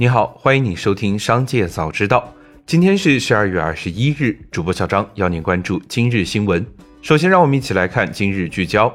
你好，欢迎你收听《商界早知道》。今天是十二月二十一日，主播小张邀您关注今日新闻。首先，让我们一起来看今日聚焦。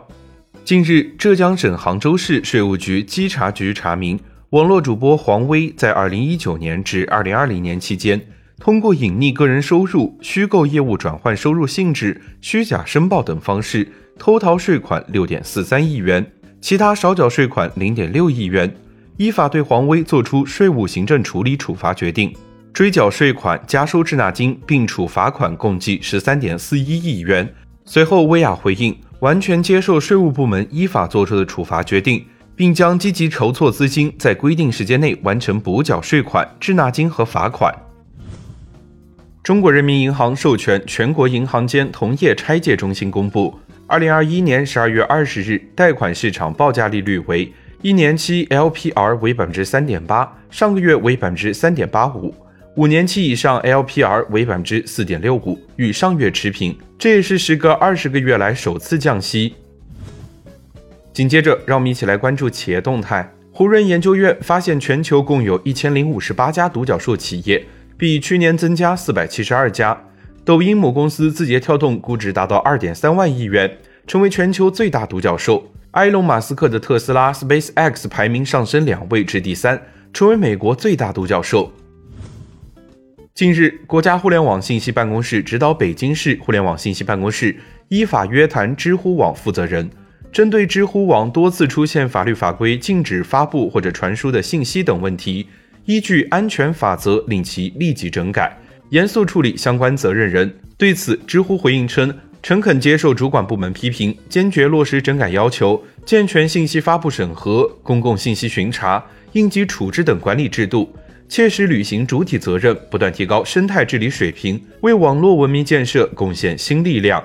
近日，浙江省杭州市税务局稽查局查明，网络主播黄威在二零一九年至二零二零年期间，通过隐匿个人收入、虚构业务转换收入性质、虚假申报等方式，偷逃税款六点四三亿元，其他少缴税款零点六亿元。依法对黄威作出税务行政处理处罚决定，追缴税款、加收滞纳金，并处罚款共计十三点四一亿元。随后，薇娅回应，完全接受税务部门依法作出的处罚决定，并将积极筹措资金，在规定时间内完成补缴税款、滞纳金和罚款。中国人民银行授权全国银行间同业拆借中心公布，二零二一年十二月二十日贷款市场报价利率为。一年期 LPR 为百分之三点八，上个月为百分之三点八五；五年期以上 LPR 为百分之四点六五，与上月持平。这也是时隔二十个月来首次降息。紧接着，让我们一起来关注企业动态。胡润研究院发现，全球共有一千零五十八家独角兽企业，比去年增加四百七十二家。抖音母公司字节跳动估值达到二点三万亿元，成为全球最大独角兽。埃隆·马斯克的特斯拉 SpaceX 排名上升两位至第三，成为美国最大独角兽。近日，国家互联网信息办公室指导北京市互联网信息办公室依法约谈知乎网负责人，针对知乎网多次出现法律法规禁止发布或者传输的信息等问题，依据安全法则令其立即整改，严肃处理相关责任人。对此，知乎回应称。诚恳接受主管部门批评，坚决落实整改要求，健全信息发布审核、公共信息巡查、应急处置等管理制度，切实履行主体责任，不断提高生态治理水平，为网络文明建设贡献新力量。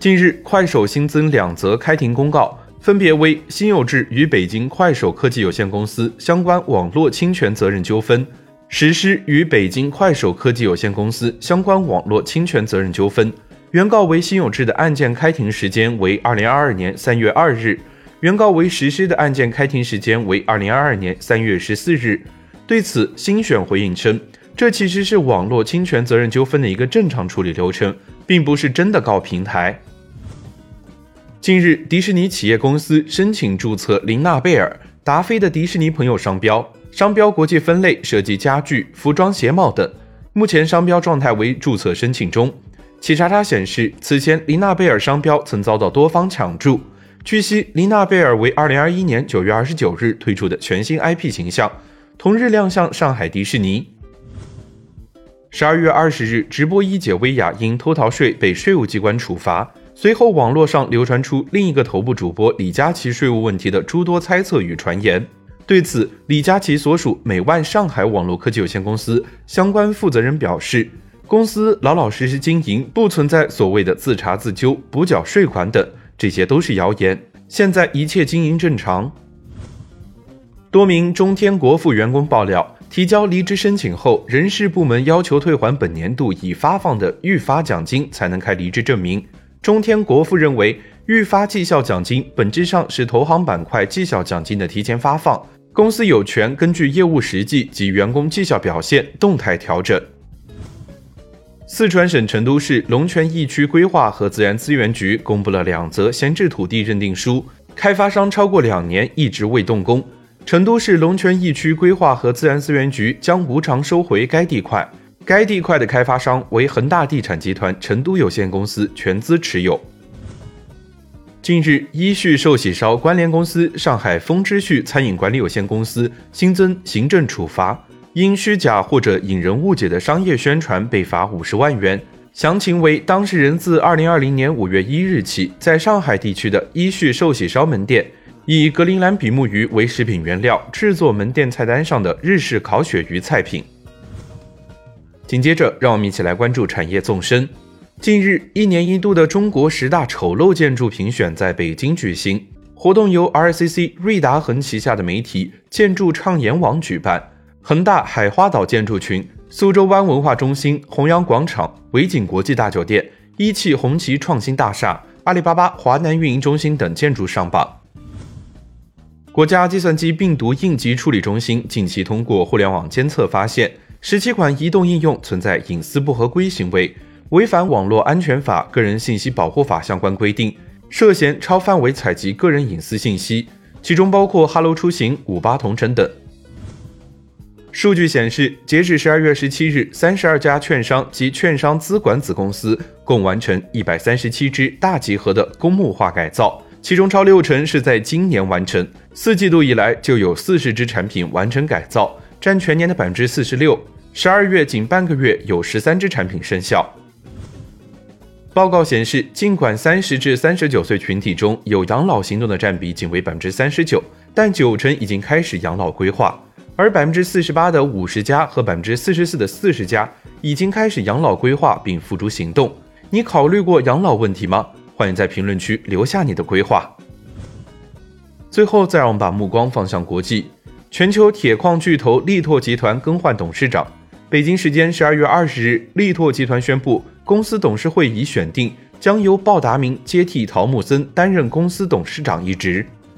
近日，快手新增两则开庭公告，分别为辛有志与北京快手科技有限公司相关网络侵权责任纠纷。实施与北京快手科技有限公司相关网络侵权责任纠纷，原告为辛有志的案件开庭时间为二零二二年三月二日，原告为实施的案件开庭时间为二零二二年三月十四日。对此，新选回应称，这其实是网络侵权责任纠纷的一个正常处理流程，并不是真的告平台。近日，迪士尼企业公司申请注册琳娜贝尔、达菲的迪士尼朋友商标。商标国际分类涉及家具、服装、鞋帽等。目前商标状态为注册申请中。企查查显示，此前琳娜贝尔商标曾遭到多方抢注。据悉，琳娜贝尔为2021年9月29日推出的全新 IP 形象，同日亮相上海迪士尼。12月20日，直播一姐薇娅因偷逃税被税务机关处罚。随后，网络上流传出另一个头部主播李佳琦税务问题的诸多猜测与传言。对此，李佳琦所属美万上海网络科技有限公司相关负责人表示，公司老老实实经营，不存在所谓的自查自纠、补缴税款等，这些都是谣言。现在一切经营正常。多名中天国富员工爆料，提交离职申请后，人事部门要求退还本年度已发放的预发奖金，才能开离职证明。中天国富认为，预发绩效奖金本质上是投行板块绩效奖金的提前发放。公司有权根据业务实际及员工绩效表现动态调整。四川省成都市龙泉驿区规划和自然资源局公布了两则闲置土地认定书，开发商超过两年一直未动工。成都市龙泉驿区规划和自然资源局将无偿收回该地块，该地块的开发商为恒大地产集团成都有限公司全资持有。近日，依序寿喜烧关联公司上海丰之序餐饮管理有限公司新增行政处罚，因虚假或者引人误解的商业宣传被罚五十万元。详情为当事人自二零二零年五月一日起，在上海地区的依序寿喜烧门店，以格陵兰比目鱼为食品原料制作门店菜单上的日式烤鳕鱼菜品。紧接着，让我们一起来关注产业纵深。近日，一年一度的中国十大丑陋建筑评选在北京举行。活动由 RCC 瑞达恒旗下的媒体建筑畅言网举办。恒大海花岛建筑群、苏州湾文化中心、弘扬广场、维景国际大酒店、一汽红旗创新大厦、阿里巴巴华南运营中心等建筑上榜。国家计算机病毒应急处理中心近期通过互联网监测发现，十七款移动应用存在隐私不合规行为，违反《网络安全法》《个人信息保护法》相关规定，涉嫌超范围采集个人隐私信息，其中包括哈喽出行、五八同城等。数据显示，截止十二月十七日，三十二家券商及券商资管子公司共完成一百三十七只大集合的公募化改造。其中超六成是在今年完成，四季度以来就有四十只产品完成改造，占全年的百分之四十六。十二月仅半个月有十三只产品生效。报告显示，尽管三十至三十九岁群体中有养老行动的占比仅为百分之三十九，但九成已经开始养老规划，而百分之四十八的五十家和百分之四十四的四十家已经开始养老规划并付诸行动。你考虑过养老问题吗？欢迎在评论区留下你的规划。最后，再让我们把目光放向国际。全球铁矿巨头力拓集团更换董事长。北京时间十二月二十日，力拓集团宣布，公司董事会已选定，将由鲍达明接替陶木森担任公司董事长一职。